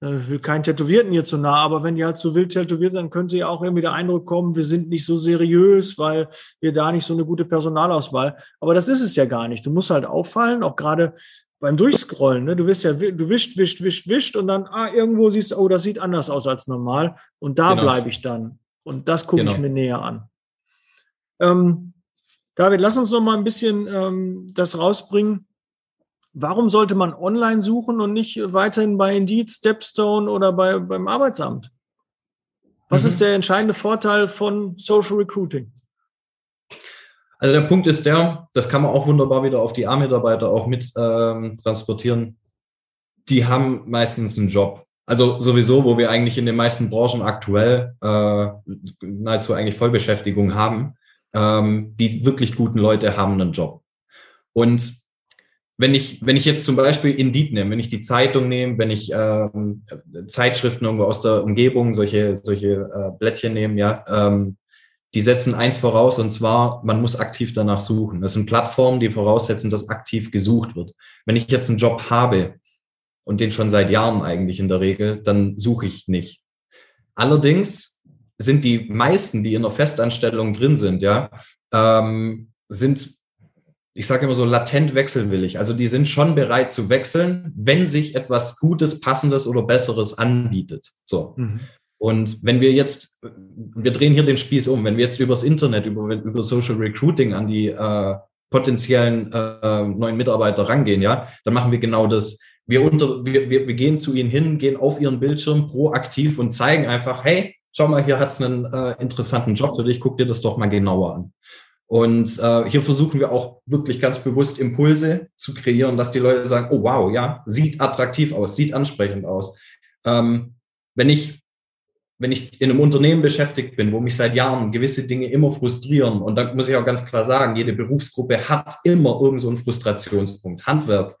will keinen Tätowierten hier zu nah, aber wenn die halt zu wild tätowiert sind, dann könnte ja auch irgendwie der Eindruck kommen, wir sind nicht so seriös, weil wir da nicht so eine gute Personalauswahl. Aber das ist es ja gar nicht. Du musst halt auffallen, auch gerade beim Durchscrollen, ne, du wirst ja, du wischt, wischt, wischt, wischt und dann, ah, irgendwo siehst du, oh, das sieht anders aus als normal. Und da genau. bleibe ich dann. Und das gucke genau. ich mir näher an. Ähm, David, lass uns noch mal ein bisschen ähm, das rausbringen. Warum sollte man online suchen und nicht weiterhin bei Indeed, Stepstone oder bei, beim Arbeitsamt? Was mhm. ist der entscheidende Vorteil von Social Recruiting? Also der Punkt ist der, das kann man auch wunderbar wieder auf die A-Mitarbeiter auch mit ähm, transportieren. Die haben meistens einen Job. Also sowieso, wo wir eigentlich in den meisten Branchen aktuell äh, nahezu eigentlich Vollbeschäftigung haben. Ähm, die wirklich guten Leute haben einen Job. Und wenn ich, wenn ich jetzt zum Beispiel Indeed nehme, wenn ich die Zeitung nehme, wenn ich ähm, Zeitschriften irgendwo aus der Umgebung, solche, solche äh, Blättchen nehme, ja, ähm, die setzen eins voraus und zwar, man muss aktiv danach suchen. Das sind Plattformen, die voraussetzen, dass aktiv gesucht wird. Wenn ich jetzt einen Job habe und den schon seit Jahren eigentlich in der Regel, dann suche ich nicht. Allerdings sind die meisten, die in einer Festanstellung drin sind, ja, ähm, sind, ich sage immer so, latent wechselwillig. Also die sind schon bereit zu wechseln, wenn sich etwas Gutes, Passendes oder Besseres anbietet. So. Mhm. Und wenn wir jetzt, wir drehen hier den Spieß um, wenn wir jetzt übers Internet, über, über Social Recruiting an die äh, potenziellen äh, neuen Mitarbeiter rangehen, ja, dann machen wir genau das. Wir, unter, wir, wir, gehen zu ihnen hin, gehen auf ihren Bildschirm proaktiv und zeigen einfach, hey, schau mal, hier hat's einen äh, interessanten Job für dich, guck dir das doch mal genauer an. Und äh, hier versuchen wir auch wirklich ganz bewusst Impulse zu kreieren, dass die Leute sagen, oh wow, ja, sieht attraktiv aus, sieht ansprechend aus. Ähm, wenn ich wenn ich in einem Unternehmen beschäftigt bin, wo mich seit Jahren gewisse Dinge immer frustrieren, und da muss ich auch ganz klar sagen, jede Berufsgruppe hat immer irgend so einen Frustrationspunkt. Handwerk,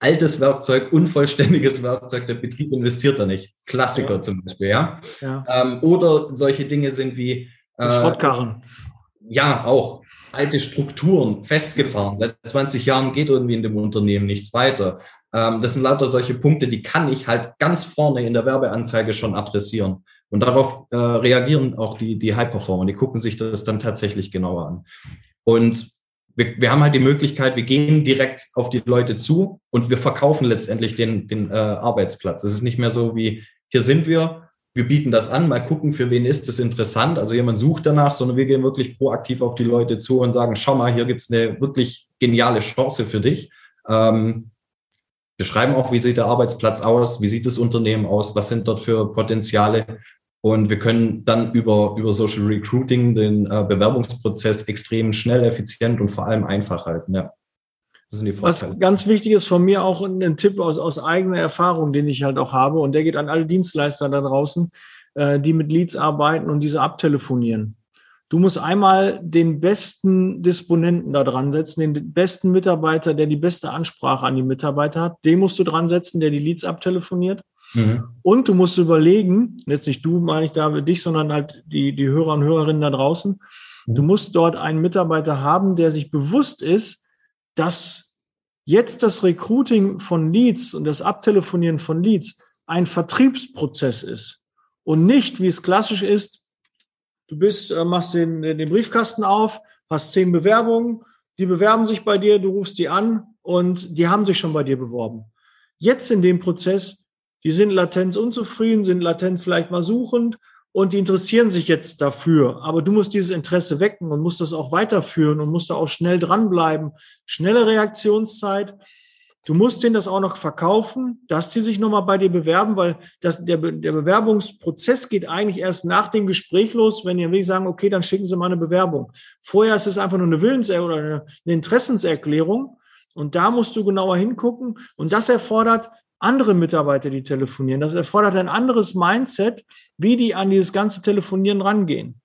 altes Werkzeug, unvollständiges Werkzeug, der Betrieb investiert da nicht. Klassiker ja. zum Beispiel, ja. ja. Ähm, oder solche Dinge sind wie äh, Schrottkarren. Ja, auch alte Strukturen festgefahren. Seit 20 Jahren geht irgendwie in dem Unternehmen nichts weiter. Ähm, das sind lauter solche Punkte, die kann ich halt ganz vorne in der Werbeanzeige schon adressieren. Und darauf äh, reagieren auch die, die High-Performer. Die gucken sich das dann tatsächlich genauer an. Und wir, wir haben halt die Möglichkeit, wir gehen direkt auf die Leute zu und wir verkaufen letztendlich den, den äh, Arbeitsplatz. Es ist nicht mehr so wie, hier sind wir, wir bieten das an, mal gucken, für wen ist das interessant. Also jemand sucht danach, sondern wir gehen wirklich proaktiv auf die Leute zu und sagen, schau mal, hier gibt's eine wirklich geniale Chance für dich. Ähm, wir schreiben auch, wie sieht der Arbeitsplatz aus, wie sieht das Unternehmen aus, was sind dort für Potenziale. Und wir können dann über, über Social Recruiting den äh, Bewerbungsprozess extrem schnell, effizient und vor allem einfach halten. Ja. Was ganz wichtig ist von mir auch ein Tipp aus, aus eigener Erfahrung, den ich halt auch habe, und der geht an alle Dienstleister da draußen, äh, die mit Leads arbeiten und diese abtelefonieren. Du musst einmal den besten Disponenten da dran setzen, den besten Mitarbeiter, der die beste Ansprache an die Mitarbeiter hat. Den musst du dran setzen, der die Leads abtelefoniert. Mhm. Und du musst überlegen, jetzt nicht du, meine ich da dich, sondern halt die, die Hörer und Hörerinnen da draußen. Mhm. Du musst dort einen Mitarbeiter haben, der sich bewusst ist, dass jetzt das Recruiting von Leads und das Abtelefonieren von Leads ein Vertriebsprozess ist und nicht, wie es klassisch ist, du bist, äh, machst den, den Briefkasten auf, hast zehn Bewerbungen, die bewerben sich bei dir, du rufst die an und die haben sich schon bei dir beworben. Jetzt in dem Prozess, die sind latent unzufrieden, sind latent vielleicht mal suchend und die interessieren sich jetzt dafür. Aber du musst dieses Interesse wecken und musst das auch weiterführen und musst da auch schnell dranbleiben. Schnelle Reaktionszeit. Du musst denen das auch noch verkaufen, dass die sich nochmal bei dir bewerben, weil das, der, der Bewerbungsprozess geht eigentlich erst nach dem Gespräch los, wenn die wirklich sagen, okay, dann schicken Sie mal eine Bewerbung. Vorher ist es einfach nur eine Willens- oder eine Interessenserklärung. Und da musst du genauer hingucken. Und das erfordert andere Mitarbeiter, die telefonieren. Das erfordert ein anderes Mindset, wie die an dieses ganze Telefonieren rangehen.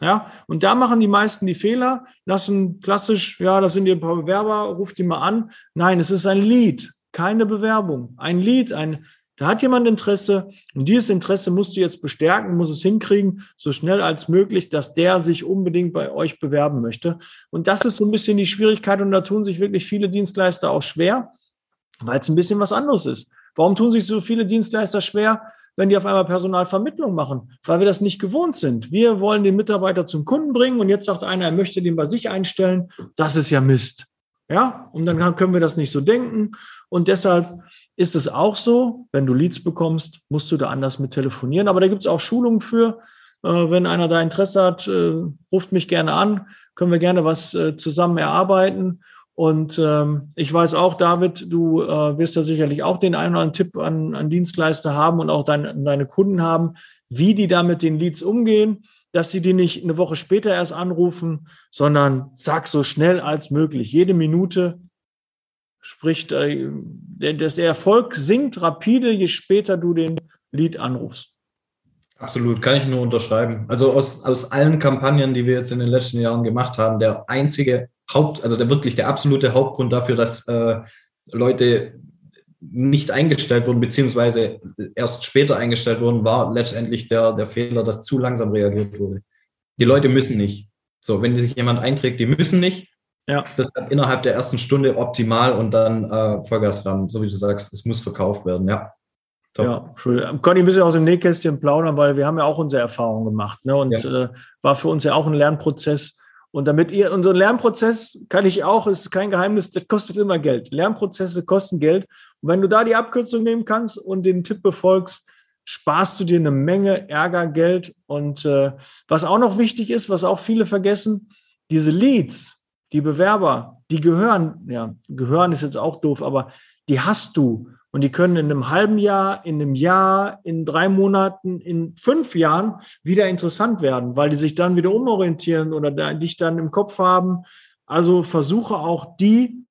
Ja, und da machen die meisten die Fehler, lassen klassisch, ja, das sind die ein paar Bewerber, ruft die mal an. Nein, es ist ein Lead, keine Bewerbung. Ein Lead, ein, da hat jemand Interesse und dieses Interesse musst du jetzt bestärken, muss es hinkriegen, so schnell als möglich, dass der sich unbedingt bei euch bewerben möchte. Und das ist so ein bisschen die Schwierigkeit und da tun sich wirklich viele Dienstleister auch schwer, weil es ein bisschen was anderes ist. Warum tun sich so viele Dienstleister schwer, wenn die auf einmal Personalvermittlung machen? Weil wir das nicht gewohnt sind. Wir wollen den Mitarbeiter zum Kunden bringen und jetzt sagt einer, er möchte den bei sich einstellen. Das ist ja Mist. Ja, und dann können wir das nicht so denken. Und deshalb ist es auch so, wenn du Leads bekommst, musst du da anders mit telefonieren. Aber da gibt es auch Schulungen für. Äh, wenn einer da Interesse hat, äh, ruft mich gerne an, können wir gerne was äh, zusammen erarbeiten. Und ähm, ich weiß auch, David, du äh, wirst da sicherlich auch den einen oder anderen Tipp an, an Dienstleister haben und auch dein, deine Kunden haben, wie die da mit den Leads umgehen, dass sie die nicht eine Woche später erst anrufen, sondern zack, so schnell als möglich. Jede Minute spricht, äh, der, der Erfolg sinkt rapide, je später du den Lead anrufst. Absolut, kann ich nur unterschreiben. Also aus, aus allen Kampagnen, die wir jetzt in den letzten Jahren gemacht haben, der einzige Haupt, also der wirklich der absolute Hauptgrund dafür, dass äh, Leute nicht eingestellt wurden, beziehungsweise erst später eingestellt wurden, war letztendlich der, der Fehler, dass zu langsam reagiert wurde. Die Leute müssen nicht. So, wenn sich jemand einträgt, die müssen nicht. Ja. Das ist innerhalb der ersten Stunde optimal und dann äh, Vollgas ran, so wie du sagst, es muss verkauft werden, ja. Top. Ja, schön. Ich ein bisschen aus dem Nähkästchen plaudern, weil wir haben ja auch unsere Erfahrungen gemacht. Ne? Und ja. äh, war für uns ja auch ein Lernprozess. Und damit ihr, unser Lernprozess kann ich auch, ist kein Geheimnis, das kostet immer Geld. Lernprozesse kosten Geld. Und wenn du da die Abkürzung nehmen kannst und den Tipp befolgst, sparst du dir eine Menge Ärger, Geld. Und äh, was auch noch wichtig ist, was auch viele vergessen, diese Leads, die Bewerber, die gehören, ja, gehören ist jetzt auch doof, aber die hast du. Und die können in einem halben Jahr, in einem Jahr, in drei Monaten, in fünf Jahren wieder interessant werden, weil die sich dann wieder umorientieren oder dich dann im Kopf haben. Also versuche auch die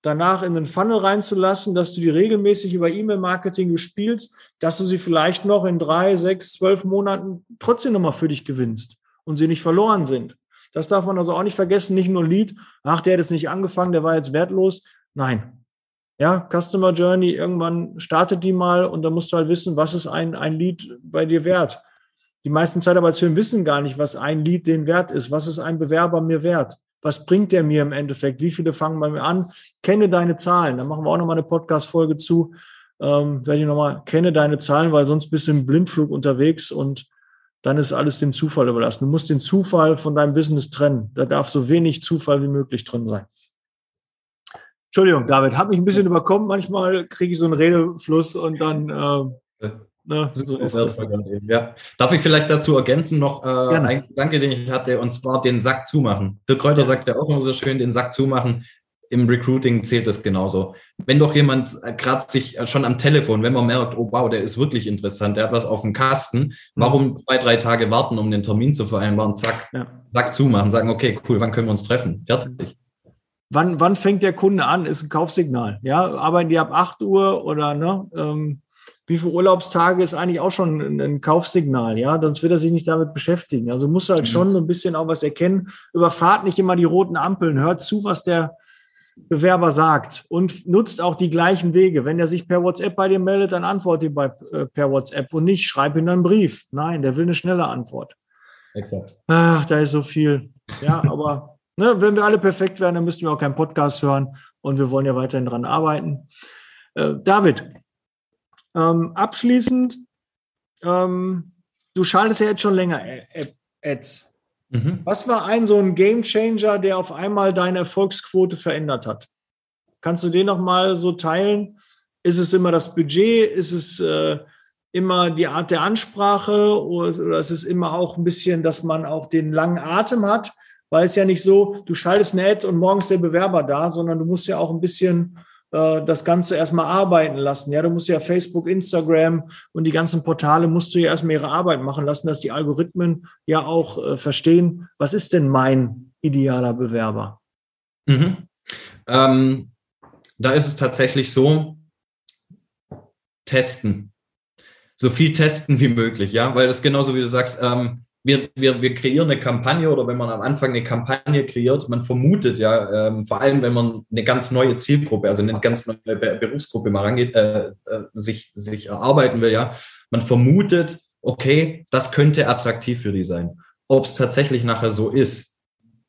danach in den Funnel reinzulassen, dass du die regelmäßig über E-Mail-Marketing bespielst, dass du sie vielleicht noch in drei, sechs, zwölf Monaten trotzdem nochmal für dich gewinnst und sie nicht verloren sind. Das darf man also auch nicht vergessen, nicht nur Lead, ach, der hat jetzt nicht angefangen, der war jetzt wertlos. Nein, ja, Customer Journey, irgendwann startet die mal und da musst du halt wissen, was ist ein, ein Lead bei dir wert. Die meisten Zeitarbeitsfirmen wissen gar nicht, was ein Lead den wert ist. Was ist ein Bewerber mir wert? Was bringt der mir im Endeffekt? Wie viele fangen bei mir an? Kenne deine Zahlen. Da machen wir auch nochmal eine Podcast-Folge zu. Ähm, werde ich nochmal, kenne deine Zahlen, weil sonst bist du im Blindflug unterwegs und dann ist alles dem Zufall überlassen. Du musst den Zufall von deinem Business trennen. Da darf so wenig Zufall wie möglich drin sein. Entschuldigung, David, hat mich ein bisschen überkommen. Manchmal kriege ich so einen Redefluss und dann. Äh, ne, so ja. Darf ich vielleicht dazu ergänzen noch äh, einen Gedanke, den ich hatte, und zwar den Sack zumachen. Der Kräuter sagt ja auch immer so schön, den Sack zumachen. im Recruiting zählt das genauso. Wenn doch jemand äh, gerade sich äh, schon am Telefon, wenn man merkt, oh wow, der ist wirklich interessant, der hat was auf dem Kasten, mhm. warum zwei, drei Tage warten, um den Termin zu vereinbaren, zack, ja. zack zumachen, sagen, okay, cool, wann können wir uns treffen? Fertig. Wann, wann fängt der Kunde an? Ist ein Kaufsignal. Ja, arbeiten die ab 8 Uhr oder ne? Ähm, wie viele Urlaubstage ist eigentlich auch schon ein, ein, Kaufsignal, ja, sonst wird er sich nicht damit beschäftigen. Also muss halt mhm. schon ein bisschen auch was erkennen. Überfahrt nicht immer die roten Ampeln, hört zu, was der Bewerber sagt und nutzt auch die gleichen Wege. Wenn er sich per WhatsApp bei dir meldet, dann antworte ihm bei, äh, per WhatsApp und nicht schreib ihm einen Brief. Nein, der will eine schnelle Antwort. Exakt. Ach, da ist so viel. Ja, aber ne, wenn wir alle perfekt wären, dann müssten wir auch keinen Podcast hören und wir wollen ja weiterhin dran arbeiten. Äh, David, ähm, abschließend, ähm, du schaltest ja jetzt schon länger Ads. Mhm. Was war ein so ein Game Changer, der auf einmal deine Erfolgsquote verändert hat? Kannst du den noch mal so teilen? Ist es immer das Budget? Ist es äh, immer die Art der Ansprache oder, oder ist es immer auch ein bisschen, dass man auch den langen Atem hat? Weil es ja nicht so, du schaltest eine Ad und morgens der Bewerber da, sondern du musst ja auch ein bisschen äh, das Ganze erstmal arbeiten lassen. Ja, du musst ja Facebook, Instagram und die ganzen Portale musst du ja erstmal ihre Arbeit machen lassen, dass die Algorithmen ja auch äh, verstehen, was ist denn mein idealer Bewerber? Mhm. Ähm, da ist es tatsächlich so, testen. So viel testen wie möglich, ja, weil das genauso wie du sagst, ähm, wir, wir, wir kreieren eine Kampagne oder wenn man am Anfang eine Kampagne kreiert, man vermutet ja, ähm, vor allem wenn man eine ganz neue Zielgruppe, also eine ganz neue Berufsgruppe mal rangeht, äh, äh, sich, sich erarbeiten will, ja, man vermutet, okay, das könnte attraktiv für die sein. Ob es tatsächlich nachher so ist,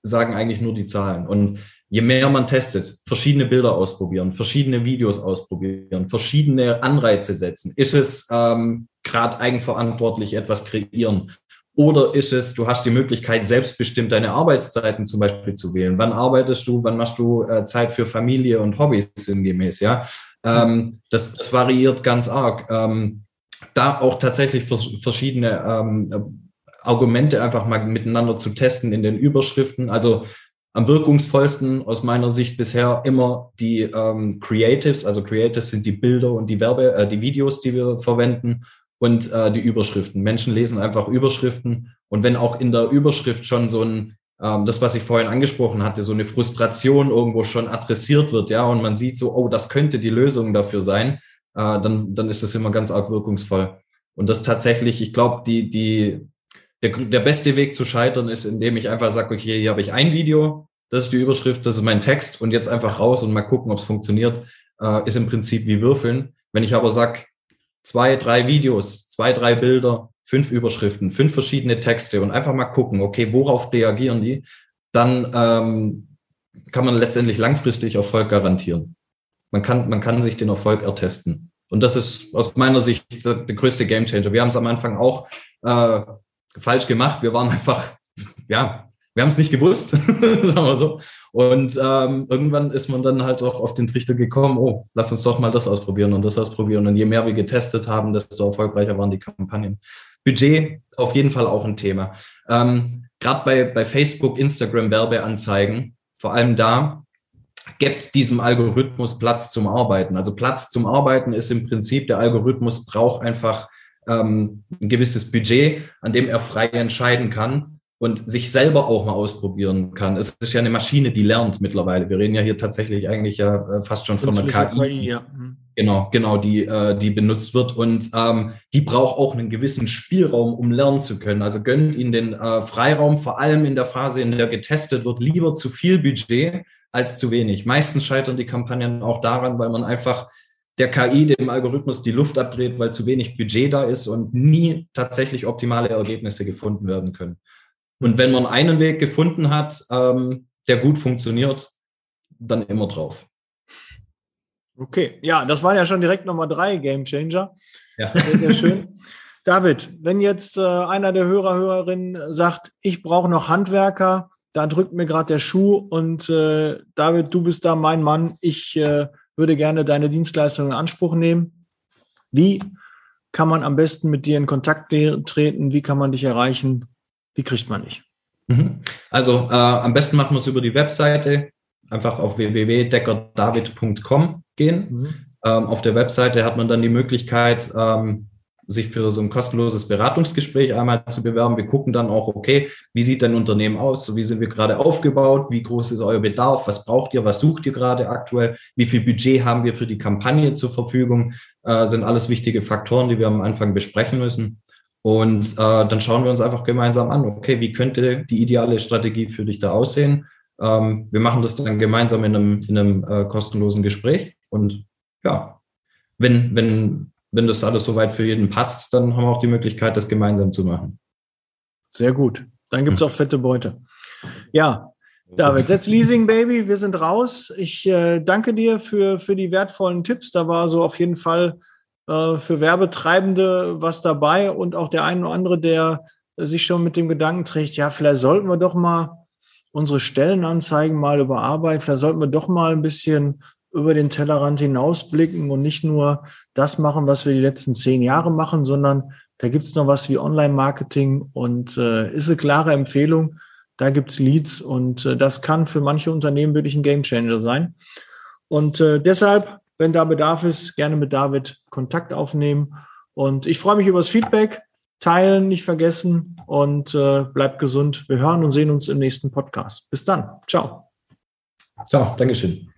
sagen eigentlich nur die Zahlen. Und je mehr man testet, verschiedene Bilder ausprobieren, verschiedene Videos ausprobieren, verschiedene Anreize setzen, ist es ähm, gerade eigenverantwortlich etwas kreieren oder ist es, du hast die Möglichkeit, selbstbestimmt deine Arbeitszeiten zum Beispiel zu wählen. Wann arbeitest du, wann machst du äh, Zeit für Familie und Hobbys sinngemäß, ja? Ähm, das, das variiert ganz arg. Ähm, da auch tatsächlich vers verschiedene ähm, Argumente einfach mal miteinander zu testen in den Überschriften. Also am wirkungsvollsten aus meiner Sicht bisher immer die ähm, Creatives. Also Creatives sind die Bilder und die Werbe, äh, die Videos, die wir verwenden und äh, die Überschriften. Menschen lesen einfach Überschriften und wenn auch in der Überschrift schon so ein, ähm, das, was ich vorhin angesprochen hatte, so eine Frustration irgendwo schon adressiert wird, ja, und man sieht so, oh, das könnte die Lösung dafür sein, äh, dann, dann ist das immer ganz arg wirkungsvoll. Und das tatsächlich, ich glaube, die, die, der, der beste Weg zu scheitern ist, indem ich einfach sage, okay, hier habe ich ein Video, das ist die Überschrift, das ist mein Text und jetzt einfach raus und mal gucken, ob es funktioniert, äh, ist im Prinzip wie Würfeln. Wenn ich aber sage, zwei, drei Videos, zwei, drei Bilder, fünf Überschriften, fünf verschiedene Texte und einfach mal gucken, okay, worauf reagieren die, dann ähm, kann man letztendlich langfristig Erfolg garantieren. Man kann, man kann sich den Erfolg ertesten. Und das ist aus meiner Sicht der größte Gamechanger. Wir haben es am Anfang auch äh, falsch gemacht. Wir waren einfach, ja, wir haben es nicht gewusst, sagen wir so. Und ähm, irgendwann ist man dann halt auch auf den Trichter gekommen, oh, lass uns doch mal das ausprobieren und das ausprobieren. Und je mehr wir getestet haben, desto erfolgreicher waren die Kampagnen. Budget auf jeden Fall auch ein Thema. Ähm, Gerade bei, bei Facebook, Instagram Werbeanzeigen, vor allem da, gibt diesem Algorithmus Platz zum Arbeiten. Also Platz zum Arbeiten ist im Prinzip, der Algorithmus braucht einfach ähm, ein gewisses Budget, an dem er frei entscheiden kann und sich selber auch mal ausprobieren kann. Es ist ja eine Maschine, die lernt mittlerweile. Wir reden ja hier tatsächlich eigentlich ja äh, fast schon von einer KI. Ja. Mhm. Genau, genau, die, äh, die benutzt wird und ähm, die braucht auch einen gewissen Spielraum, um lernen zu können. Also gönnt ihnen den äh, Freiraum, vor allem in der Phase, in der getestet wird, lieber zu viel Budget als zu wenig. Meistens scheitern die Kampagnen auch daran, weil man einfach der KI, dem Algorithmus die Luft abdreht, weil zu wenig Budget da ist und nie tatsächlich optimale Ergebnisse gefunden werden können. Und wenn man einen Weg gefunden hat, ähm, der gut funktioniert, dann immer drauf. Okay, ja, das waren ja schon direkt Nummer drei Game Changer. Ja. Sehr, sehr schön. David, wenn jetzt äh, einer der Hörer, Hörerinnen sagt, ich brauche noch Handwerker, da drückt mir gerade der Schuh und äh, David, du bist da mein Mann, ich äh, würde gerne deine Dienstleistung in Anspruch nehmen. Wie kann man am besten mit dir in Kontakt treten? Wie kann man dich erreichen? Die kriegt man nicht. Mhm. Also äh, am besten machen wir es über die Webseite einfach auf www.deckerdavid.com gehen. Mhm. Ähm, auf der Webseite hat man dann die Möglichkeit, ähm, sich für so ein kostenloses Beratungsgespräch einmal zu bewerben. Wir gucken dann auch, okay, wie sieht dein Unternehmen aus? Wie sind wir gerade aufgebaut? Wie groß ist euer Bedarf? Was braucht ihr? Was sucht ihr gerade aktuell? Wie viel Budget haben wir für die Kampagne zur Verfügung? Äh, sind alles wichtige Faktoren, die wir am Anfang besprechen müssen. Und äh, dann schauen wir uns einfach gemeinsam an, okay, wie könnte die ideale Strategie für dich da aussehen? Ähm, wir machen das dann gemeinsam in einem, in einem äh, kostenlosen Gespräch. Und ja, wenn, wenn wenn das alles soweit für jeden passt, dann haben wir auch die Möglichkeit, das gemeinsam zu machen. Sehr gut. Dann gibt es auch fette Beute. Ja, David, setz Leasing, Baby. Wir sind raus. Ich äh, danke dir für, für die wertvollen Tipps. Da war so auf jeden Fall äh, für Werbetreibende was dabei und auch der eine oder andere, der sich schon mit dem Gedanken trägt, ja, vielleicht sollten wir doch mal unsere Stellenanzeigen mal überarbeiten. Vielleicht sollten wir doch mal ein bisschen über den Tellerrand hinausblicken und nicht nur das machen, was wir die letzten zehn Jahre machen, sondern da gibt es noch was wie Online-Marketing und äh, ist eine klare Empfehlung. Da gibt es Leads und äh, das kann für manche Unternehmen wirklich ein Gamechanger sein. Und äh, deshalb, wenn da Bedarf ist, gerne mit David Kontakt aufnehmen. Und ich freue mich über das Feedback. Teilen nicht vergessen und äh, bleibt gesund. Wir hören und sehen uns im nächsten Podcast. Bis dann. Ciao. Ciao. Dankeschön.